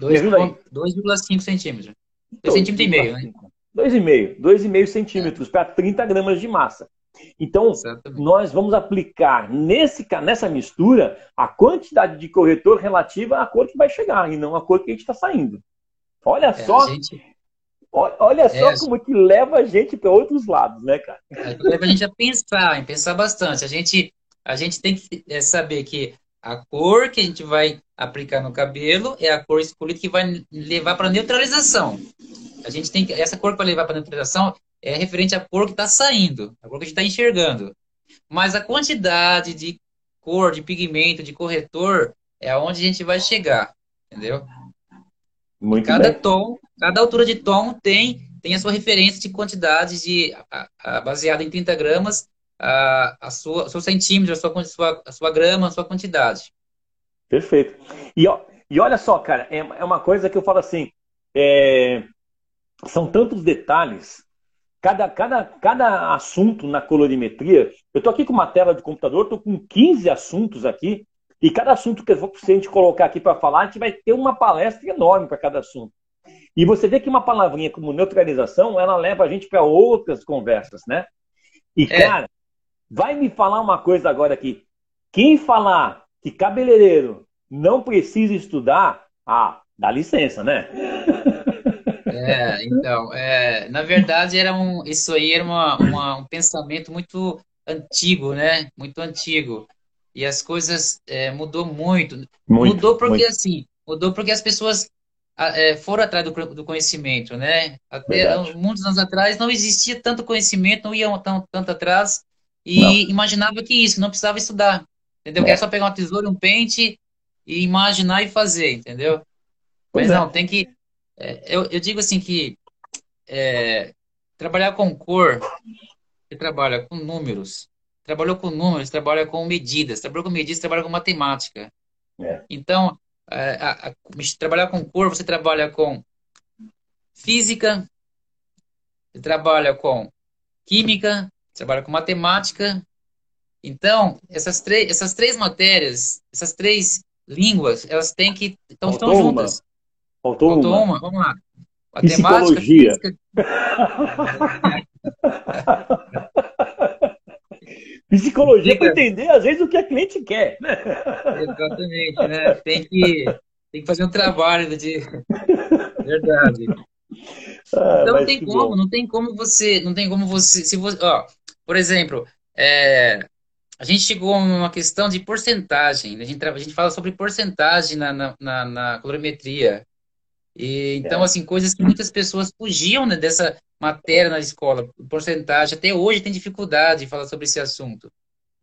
2,5 centímetros. 2 centímetros e meio, né? 2,5. 2,5 centímetros é. para 30 gramas de massa. Então, Exatamente. nós vamos aplicar nesse, nessa mistura a quantidade de corretor relativa à cor que vai chegar e não à cor que a gente está saindo. Olha é, só gente... Olha só é, como que leva a gente para outros lados, né, cara? É, leva a gente a pensar, em pensar bastante. A gente, a gente tem que é, saber que a cor que a gente vai aplicar no cabelo é a cor escolhida que vai levar para neutralização. A gente tem que, essa cor que vai levar para neutralização é referente à cor que está saindo, a cor que a gente está enxergando. Mas a quantidade de cor, de pigmento, de corretor é aonde a gente vai chegar, entendeu? Muito cada bem. tom, cada altura de tom tem, tem a sua referência de quantidade de a, a, baseada em 30 gramas, a, a sua, seu centímetro, a sua, a sua, a sua grama, a sua quantidade. Perfeito. E, ó, e olha só, cara, é, é uma coisa que eu falo assim, é, são tantos detalhes, cada, cada, cada assunto na colorimetria, eu estou aqui com uma tela de computador, estou com 15 assuntos aqui, e cada assunto que a gente colocar aqui para falar, a gente vai ter uma palestra enorme para cada assunto. E você vê que uma palavrinha como neutralização, ela leva a gente para outras conversas, né? E, é. cara, vai me falar uma coisa agora aqui. Quem falar que cabeleireiro não precisa estudar, ah, dá licença, né? É, então, é, na verdade, era um, isso aí era uma, uma, um pensamento muito antigo, né? Muito antigo e as coisas é, mudou muito. muito. Mudou porque muito. assim, mudou porque as pessoas é, foram atrás do, do, conhecimento, né? Até Verdade. muitos anos atrás não existia tanto conhecimento, não iam tão, tanto atrás e não. imaginava que isso, não precisava estudar, entendeu? É. Era só pegar uma tesoura, um pente e imaginar e fazer, entendeu? Pois Mas é. não, tem que. É, eu, eu digo assim que é, trabalhar com cor, você trabalha com números, trabalhou com números, trabalha com medidas, trabalhou com medidas, trabalha com matemática. É. Então, é, a, a, trabalhar com cor, você trabalha com física, você trabalha com química, trabalha com matemática. Então, essas, três essas três matérias, essas três línguas, elas têm que estão, estão juntas. Faltou, Faltou uma. uma. Vamos lá. Matemática, Psicologia. Física... Psicologia para entender, às vezes, o que a cliente quer. Né? Exatamente, né? Tem que, tem que fazer um trabalho de. Verdade. Ah, então não tem como, bom. não tem como você, não tem como você, se você, ó, por exemplo, é, a gente chegou a uma questão de porcentagem, a gente, a gente fala sobre porcentagem na, na, na, na colorimetria, e, então, é. assim, coisas que muitas pessoas fugiam né, dessa matéria na escola, porcentagem, até hoje tem dificuldade de falar sobre esse assunto.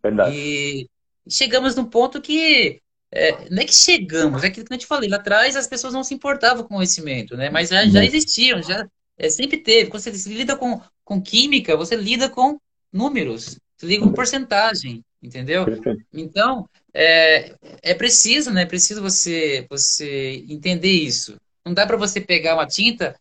Verdade. E chegamos num ponto que é, não é que chegamos, é que, como eu te falei, lá atrás as pessoas não se importavam com o conhecimento, né? Mas já, já uhum. existiam, já é, sempre teve. Quando você lida com, com química, você lida com números, você lida com porcentagem, entendeu? Então, é, é preciso, né? É preciso você, você entender isso. Não dá para você pegar uma tinta,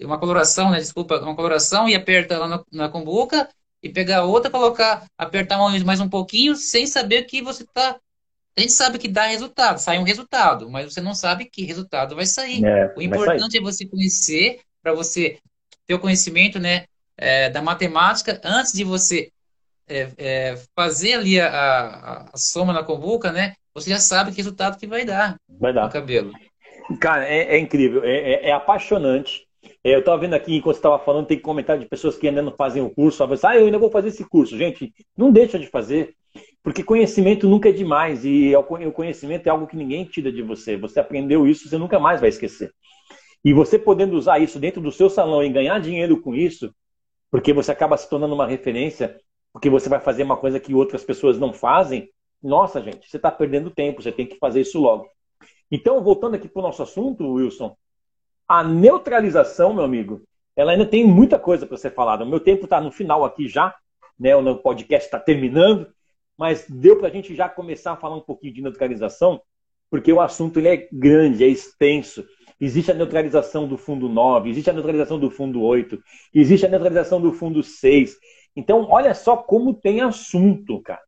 uma coloração, né? Desculpa, uma coloração e apertar lá na, na cumbuca e pegar outra, colocar, apertar mais um pouquinho sem saber que você está a gente sabe que dá resultado, sai um resultado, mas você não sabe que resultado vai sair. É, o importante sair. é você conhecer, para você ter o conhecimento né, é, da matemática antes de você é, é, fazer ali a, a, a, soma na convulca, né? Você já sabe que resultado que vai dar vai dar. no cabelo. Cara, é, é incrível, é, é, é apaixonante. eu estava vendo aqui, enquanto você estava falando, tem comentário de pessoas que ainda não fazem o curso, ah, eu ainda vou fazer esse curso. Gente, não deixa de fazer. Porque conhecimento nunca é demais e o conhecimento é algo que ninguém tira de você. Você aprendeu isso, você nunca mais vai esquecer. E você podendo usar isso dentro do seu salão e ganhar dinheiro com isso, porque você acaba se tornando uma referência, porque você vai fazer uma coisa que outras pessoas não fazem, nossa, gente, você está perdendo tempo, você tem que fazer isso logo. Então, voltando aqui para o nosso assunto, Wilson, a neutralização, meu amigo, ela ainda tem muita coisa para ser falada. O meu tempo está no final aqui já, né? O podcast está terminando mas deu para a gente já começar a falar um pouquinho de neutralização, porque o assunto ele é grande, é extenso. Existe a neutralização do fundo 9, existe a neutralização do fundo 8, existe a neutralização do fundo 6. Então, olha só como tem assunto, cara.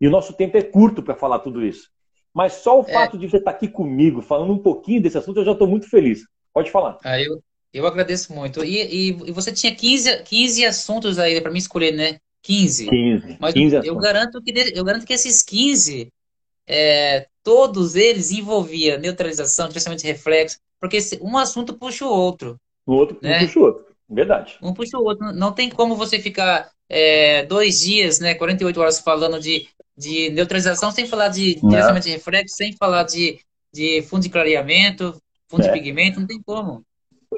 E o nosso tempo é curto para falar tudo isso. Mas só o é. fato de você estar aqui comigo, falando um pouquinho desse assunto, eu já estou muito feliz. Pode falar. Ah, eu, eu agradeço muito. E, e, e, você tinha 15, 15 assuntos aí para mim escolher, né? 15. 15. Mas 15 eu, garanto que, eu garanto que esses 15, é, todos eles envolviam neutralização, de reflexo, porque um assunto puxa o outro. O outro né? puxa o outro. Verdade. Um puxa o outro. Não tem como você ficar é, dois dias, né, 48 horas falando de, de neutralização sem falar de crescimento de reflexo, sem falar de, de fundo de clareamento, fundo é. de pigmento, não tem como.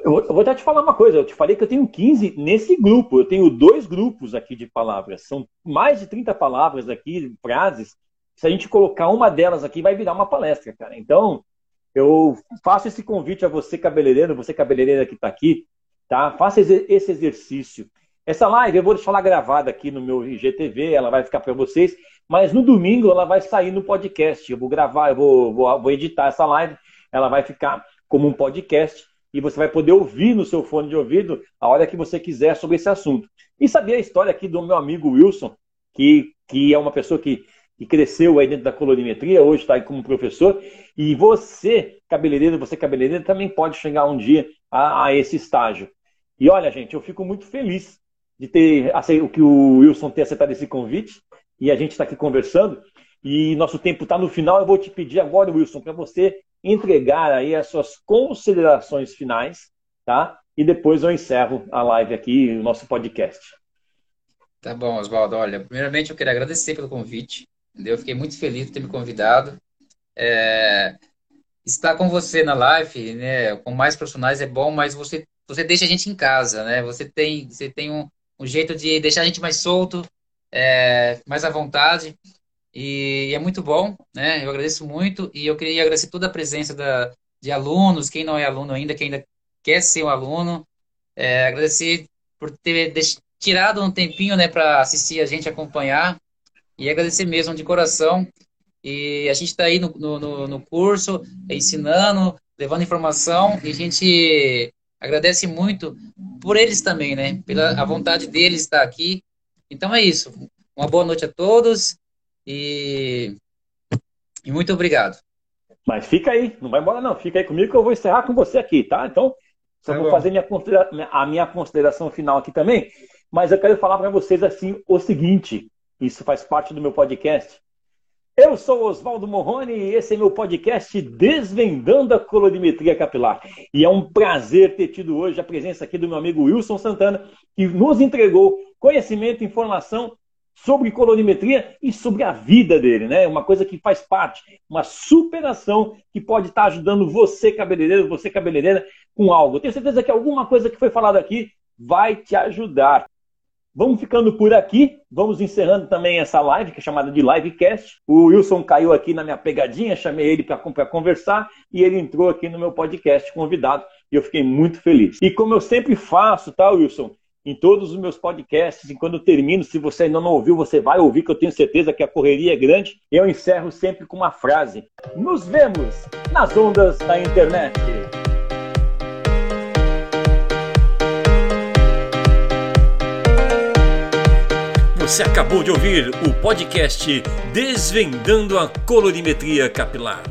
Eu vou até te falar uma coisa, eu te falei que eu tenho 15 nesse grupo, eu tenho dois grupos aqui de palavras, são mais de 30 palavras aqui, frases, se a gente colocar uma delas aqui vai virar uma palestra, cara. Então, eu faço esse convite a você cabeleireiro, você cabeleireira que está aqui, tá? Faça esse exercício. Essa live eu vou deixar ela gravada aqui no meu IGTV, ela vai ficar para vocês, mas no domingo ela vai sair no podcast. Eu vou gravar, eu vou, vou, vou editar essa live, ela vai ficar como um podcast e você vai poder ouvir no seu fone de ouvido a hora que você quiser sobre esse assunto. E saber a história aqui do meu amigo Wilson, que, que é uma pessoa que, que cresceu aí dentro da colorimetria, hoje está aí como professor, e você, cabeleireiro, você cabeleireiro, também pode chegar um dia a, a esse estágio. E olha, gente, eu fico muito feliz de ter o que o Wilson ter aceitado esse convite e a gente está aqui conversando. E nosso tempo está no final. Eu vou te pedir agora, Wilson, para você entregar aí as suas considerações finais, tá? E depois eu encerro a live aqui, o nosso podcast. Tá bom, Oswaldo. Olha, primeiramente eu queria agradecer pelo convite. Entendeu? Eu fiquei muito feliz por ter me convidado. É... Estar com você na live, né, com mais profissionais é bom, mas você, você deixa a gente em casa, né? Você tem, você tem um, um jeito de deixar a gente mais solto, é, mais à vontade. E é muito bom, né? Eu agradeço muito e eu queria agradecer toda a presença da, de alunos, quem não é aluno ainda, quem ainda quer ser um aluno. É, agradecer por ter tirado um tempinho, né, para assistir a gente, acompanhar e agradecer mesmo de coração. E a gente está aí no, no, no curso, ensinando, levando informação e a gente agradece muito por eles também, né? Pela a vontade deles estar aqui. Então é isso. Uma boa noite a todos e, e muito obrigado. Mas fica aí, não vai embora não. Fica aí comigo que eu vou encerrar com você aqui, tá? Então, só tá vou bom. fazer minha a minha consideração final aqui também. Mas eu quero falar para vocês assim o seguinte: isso faz parte do meu podcast. Eu sou Oswaldo Morrone e esse é meu podcast Desvendando a Colorimetria Capilar. E é um prazer ter tido hoje a presença aqui do meu amigo Wilson Santana, que nos entregou conhecimento informação sobre colorimetria e sobre a vida dele, né? Uma coisa que faz parte, uma superação que pode estar ajudando você, cabeleireiro, você, cabeleireira, com algo. Eu tenho certeza que alguma coisa que foi falada aqui vai te ajudar. Vamos ficando por aqui, vamos encerrando também essa live, que é chamada de Livecast. O Wilson caiu aqui na minha pegadinha, chamei ele para conversar e ele entrou aqui no meu podcast convidado e eu fiquei muito feliz. E como eu sempre faço, tá, Wilson? Em todos os meus podcasts. E quando eu termino, se você ainda não ouviu, você vai ouvir, que eu tenho certeza que a correria é grande. Eu encerro sempre com uma frase: Nos vemos nas ondas da internet. Você acabou de ouvir o podcast Desvendando a Colorimetria Capilar.